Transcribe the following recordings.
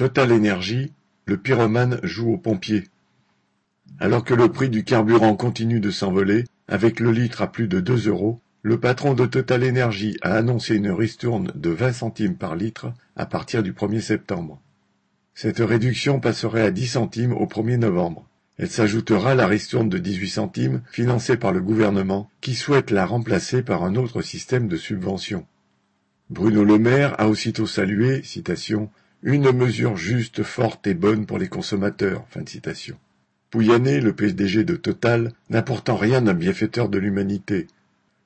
Total Energy, le pyromane joue aux pompiers. Alors que le prix du carburant continue de s'envoler, avec le litre à plus de deux euros, le patron de Total Energy a annoncé une ristourne de 20 centimes par litre à partir du 1er septembre. Cette réduction passerait à 10 centimes au 1er novembre. Elle s'ajoutera à la ristourne de 18 centimes financée par le gouvernement qui souhaite la remplacer par un autre système de subvention. Bruno Le Maire a aussitôt salué, citation, une mesure juste, forte et bonne pour les consommateurs. Fin. Pouyanné, le PDG de Total, n'a pourtant rien d'un bienfaiteur de l'humanité.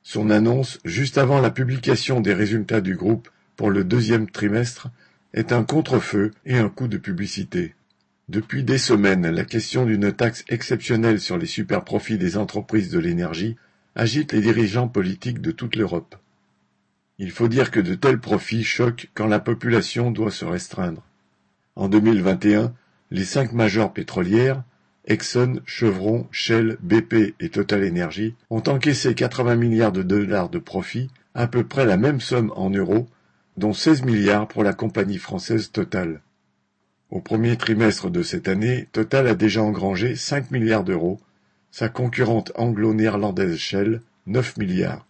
Son annonce, juste avant la publication des résultats du groupe pour le deuxième trimestre, est un contre-feu et un coup de publicité. Depuis des semaines, la question d'une taxe exceptionnelle sur les superprofits des entreprises de l'énergie agite les dirigeants politiques de toute l'Europe. Il faut dire que de tels profits choquent quand la population doit se restreindre. En 2021, les cinq majors pétrolières, Exxon, Chevron, Shell, BP et Total Energy, ont encaissé 80 milliards de dollars de profits, à peu près la même somme en euros, dont 16 milliards pour la compagnie française Total. Au premier trimestre de cette année, Total a déjà engrangé 5 milliards d'euros, sa concurrente anglo-néerlandaise Shell 9 milliards.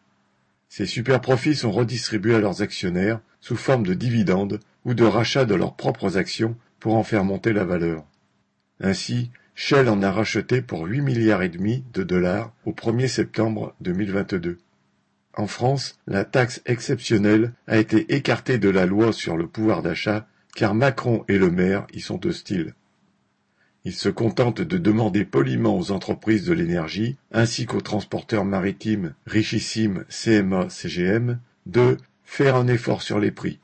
Ces superprofits sont redistribués à leurs actionnaires sous forme de dividendes ou de rachat de leurs propres actions pour en faire monter la valeur. Ainsi, Shell en a racheté pour 8 milliards et demi de dollars au 1er septembre 2022. En France, la taxe exceptionnelle a été écartée de la loi sur le pouvoir d'achat car Macron et le maire y sont hostiles. Il se contente de demander poliment aux entreprises de l'énergie, ainsi qu'aux transporteurs maritimes richissimes CMA-CGM, de faire un effort sur les prix.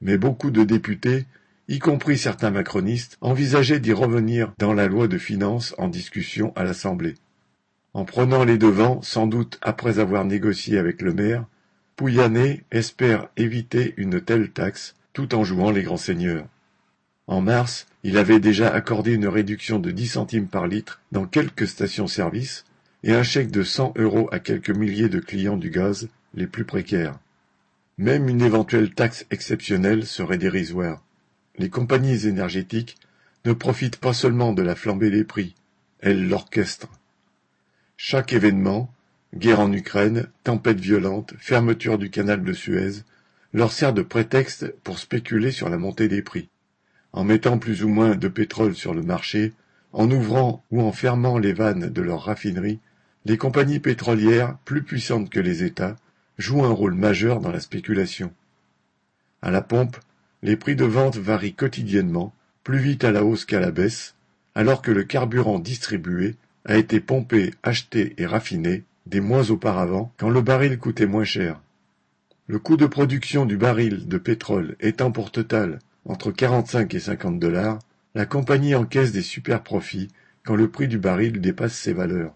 Mais beaucoup de députés, y compris certains macronistes, envisageaient d'y revenir dans la loi de finances en discussion à l'Assemblée. En prenant les devants, sans doute après avoir négocié avec le maire, Pouyanné espère éviter une telle taxe tout en jouant les grands seigneurs. En mars, il avait déjà accordé une réduction de 10 centimes par litre dans quelques stations-service et un chèque de 100 euros à quelques milliers de clients du gaz les plus précaires. Même une éventuelle taxe exceptionnelle serait dérisoire. Les compagnies énergétiques ne profitent pas seulement de la flambée des prix, elles l'orchestrent. Chaque événement, guerre en Ukraine, tempête violente, fermeture du canal de Suez, leur sert de prétexte pour spéculer sur la montée des prix en mettant plus ou moins de pétrole sur le marché, en ouvrant ou en fermant les vannes de leurs raffineries, les compagnies pétrolières, plus puissantes que les États, jouent un rôle majeur dans la spéculation. À la pompe, les prix de vente varient quotidiennement, plus vite à la hausse qu'à la baisse, alors que le carburant distribué a été pompé, acheté et raffiné des mois auparavant quand le baril coûtait moins cher. Le coût de production du baril de pétrole étant pour Total entre 45 et 50 dollars, la compagnie encaisse des super profits quand le prix du baril dépasse ses valeurs.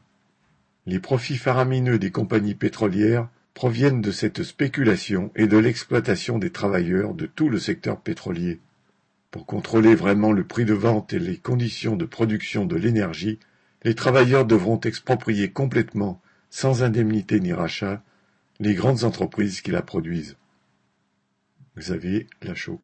Les profits faramineux des compagnies pétrolières proviennent de cette spéculation et de l'exploitation des travailleurs de tout le secteur pétrolier. Pour contrôler vraiment le prix de vente et les conditions de production de l'énergie, les travailleurs devront exproprier complètement, sans indemnité ni rachat, les grandes entreprises qui la produisent. Xavier Lachaud